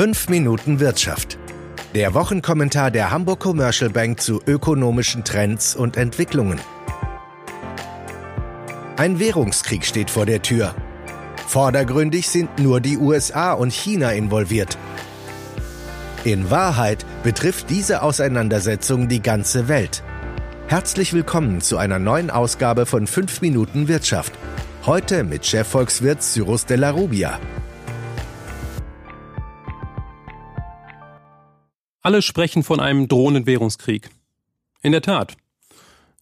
5 Minuten Wirtschaft. Der Wochenkommentar der Hamburg Commercial Bank zu ökonomischen Trends und Entwicklungen. Ein Währungskrieg steht vor der Tür. Vordergründig sind nur die USA und China involviert. In Wahrheit betrifft diese Auseinandersetzung die ganze Welt. Herzlich willkommen zu einer neuen Ausgabe von 5 Minuten Wirtschaft. Heute mit Chefvolkswirt Cyrus de la Rubia. Alle sprechen von einem drohenden Währungskrieg. In der Tat.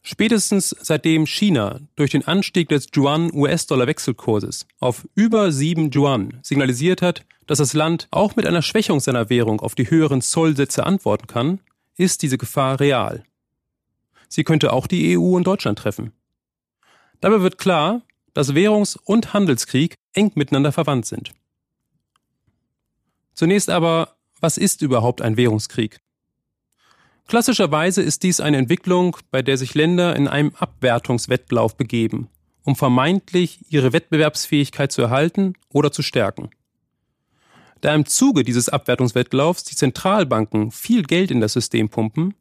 Spätestens seitdem China durch den Anstieg des Yuan-US-Dollar-Wechselkurses auf über 7 Yuan signalisiert hat, dass das Land auch mit einer Schwächung seiner Währung auf die höheren Zollsätze antworten kann, ist diese Gefahr real. Sie könnte auch die EU und Deutschland treffen. Dabei wird klar, dass Währungs- und Handelskrieg eng miteinander verwandt sind. Zunächst aber was ist überhaupt ein Währungskrieg? Klassischerweise ist dies eine Entwicklung, bei der sich Länder in einem Abwertungswettlauf begeben, um vermeintlich ihre Wettbewerbsfähigkeit zu erhalten oder zu stärken. Da im Zuge dieses Abwertungswettlaufs die Zentralbanken viel Geld in das System pumpen,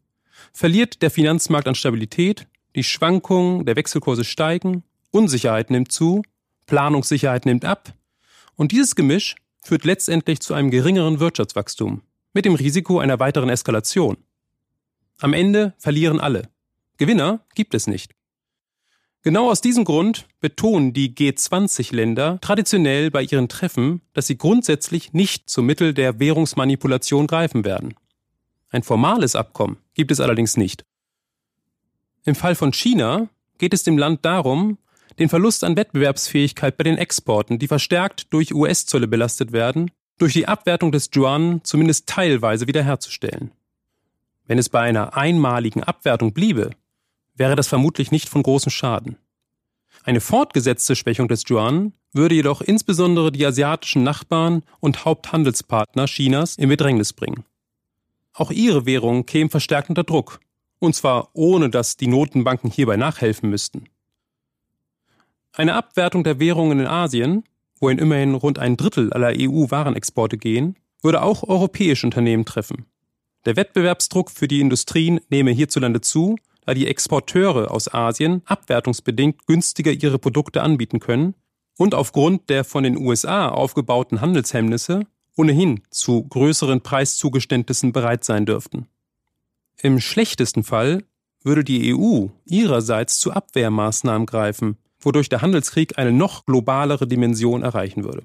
verliert der Finanzmarkt an Stabilität, die Schwankungen der Wechselkurse steigen, Unsicherheit nimmt zu, Planungssicherheit nimmt ab und dieses Gemisch führt letztendlich zu einem geringeren Wirtschaftswachstum mit dem Risiko einer weiteren Eskalation. Am Ende verlieren alle. Gewinner gibt es nicht. Genau aus diesem Grund betonen die G20-Länder traditionell bei ihren Treffen, dass sie grundsätzlich nicht zum Mittel der Währungsmanipulation greifen werden. Ein formales Abkommen gibt es allerdings nicht. Im Fall von China geht es dem Land darum, den Verlust an Wettbewerbsfähigkeit bei den Exporten, die verstärkt durch US-Zölle belastet werden, durch die Abwertung des Yuan zumindest teilweise wiederherzustellen. Wenn es bei einer einmaligen Abwertung bliebe, wäre das vermutlich nicht von großem Schaden. Eine fortgesetzte Schwächung des Yuan würde jedoch insbesondere die asiatischen Nachbarn und Haupthandelspartner Chinas in Bedrängnis bringen. Auch ihre Währungen kämen verstärkt unter Druck, und zwar ohne dass die Notenbanken hierbei nachhelfen müssten. Eine Abwertung der Währungen in Asien, wohin immerhin rund ein Drittel aller EU-Warenexporte gehen, würde auch europäische Unternehmen treffen. Der Wettbewerbsdruck für die Industrien nehme hierzulande zu, da die Exporteure aus Asien abwertungsbedingt günstiger ihre Produkte anbieten können und aufgrund der von den USA aufgebauten Handelshemmnisse ohnehin zu größeren Preiszugeständnissen bereit sein dürften. Im schlechtesten Fall würde die EU ihrerseits zu Abwehrmaßnahmen greifen, wodurch der Handelskrieg eine noch globalere Dimension erreichen würde.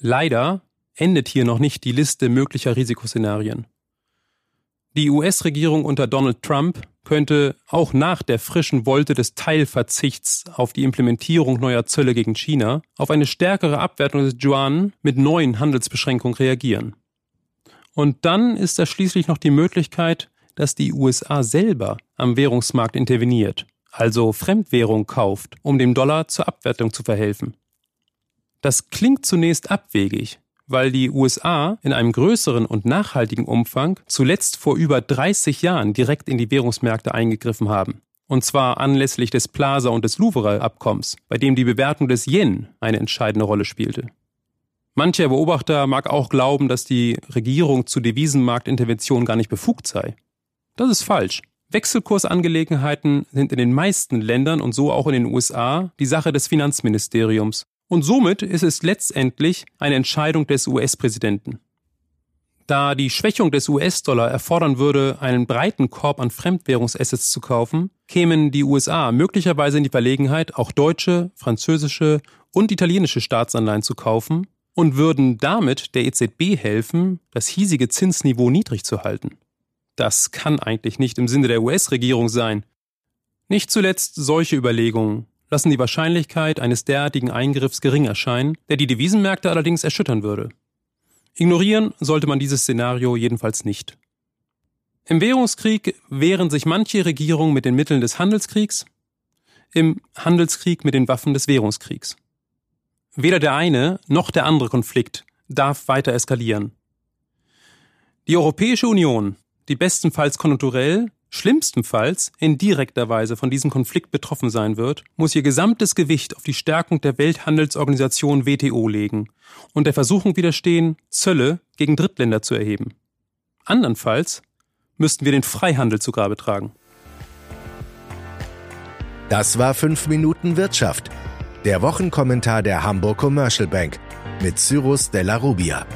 Leider endet hier noch nicht die Liste möglicher Risikoszenarien. Die US-Regierung unter Donald Trump könnte auch nach der frischen Wolte des Teilverzichts auf die Implementierung neuer Zölle gegen China auf eine stärkere Abwertung des Yuan mit neuen Handelsbeschränkungen reagieren. Und dann ist da schließlich noch die Möglichkeit, dass die USA selber am Währungsmarkt interveniert also Fremdwährung kauft, um dem Dollar zur Abwertung zu verhelfen. Das klingt zunächst abwegig, weil die USA in einem größeren und nachhaltigen Umfang zuletzt vor über 30 Jahren direkt in die Währungsmärkte eingegriffen haben. Und zwar anlässlich des Plaza- und des Louvre-Abkommens, bei dem die Bewertung des Yen eine entscheidende Rolle spielte. Mancher Beobachter mag auch glauben, dass die Regierung zu Devisenmarktinterventionen gar nicht befugt sei. Das ist falsch. Wechselkursangelegenheiten sind in den meisten Ländern und so auch in den USA die Sache des Finanzministeriums. Und somit ist es letztendlich eine Entscheidung des US-Präsidenten. Da die Schwächung des US-Dollar erfordern würde, einen breiten Korb an Fremdwährungsassets zu kaufen, kämen die USA möglicherweise in die Verlegenheit, auch deutsche, französische und italienische Staatsanleihen zu kaufen und würden damit der EZB helfen, das hiesige Zinsniveau niedrig zu halten. Das kann eigentlich nicht im Sinne der US-Regierung sein. Nicht zuletzt solche Überlegungen lassen die Wahrscheinlichkeit eines derartigen Eingriffs gering erscheinen, der die Devisenmärkte allerdings erschüttern würde. Ignorieren sollte man dieses Szenario jedenfalls nicht. Im Währungskrieg wehren sich manche Regierungen mit den Mitteln des Handelskriegs, im Handelskrieg mit den Waffen des Währungskriegs. Weder der eine noch der andere Konflikt darf weiter eskalieren. Die Europäische Union die bestenfalls konjunkturell, schlimmstenfalls in direkter Weise von diesem Konflikt betroffen sein wird, muss ihr gesamtes Gewicht auf die Stärkung der Welthandelsorganisation WTO legen und der Versuchung widerstehen, Zölle gegen Drittländer zu erheben. Andernfalls müssten wir den Freihandel zu Grabe tragen. Das war 5 Minuten Wirtschaft. Der Wochenkommentar der Hamburg Commercial Bank mit Cyrus Della Rubia.